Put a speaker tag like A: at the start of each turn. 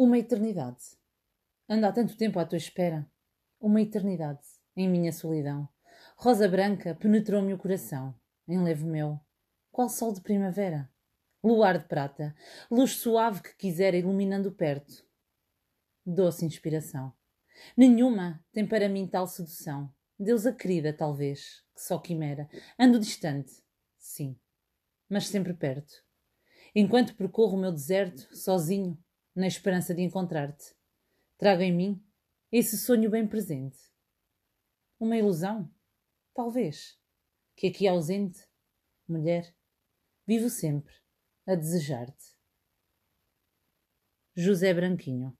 A: Uma eternidade. Ando há tanto tempo à tua espera. Uma eternidade, em minha solidão. Rosa branca penetrou-me o coração. Enlevo meu, qual sol de primavera. Luar de prata, luz suave que quisera iluminando perto. Doce inspiração. Nenhuma tem para mim tal sedução. Deusa querida, talvez, que só quimera. Ando distante, sim, mas sempre perto. Enquanto percorro o meu deserto, sozinho, na esperança de encontrar-te. Trago em mim esse sonho bem presente. Uma ilusão? Talvez. Que aqui ausente, mulher, vivo sempre a desejar-te. José Branquinho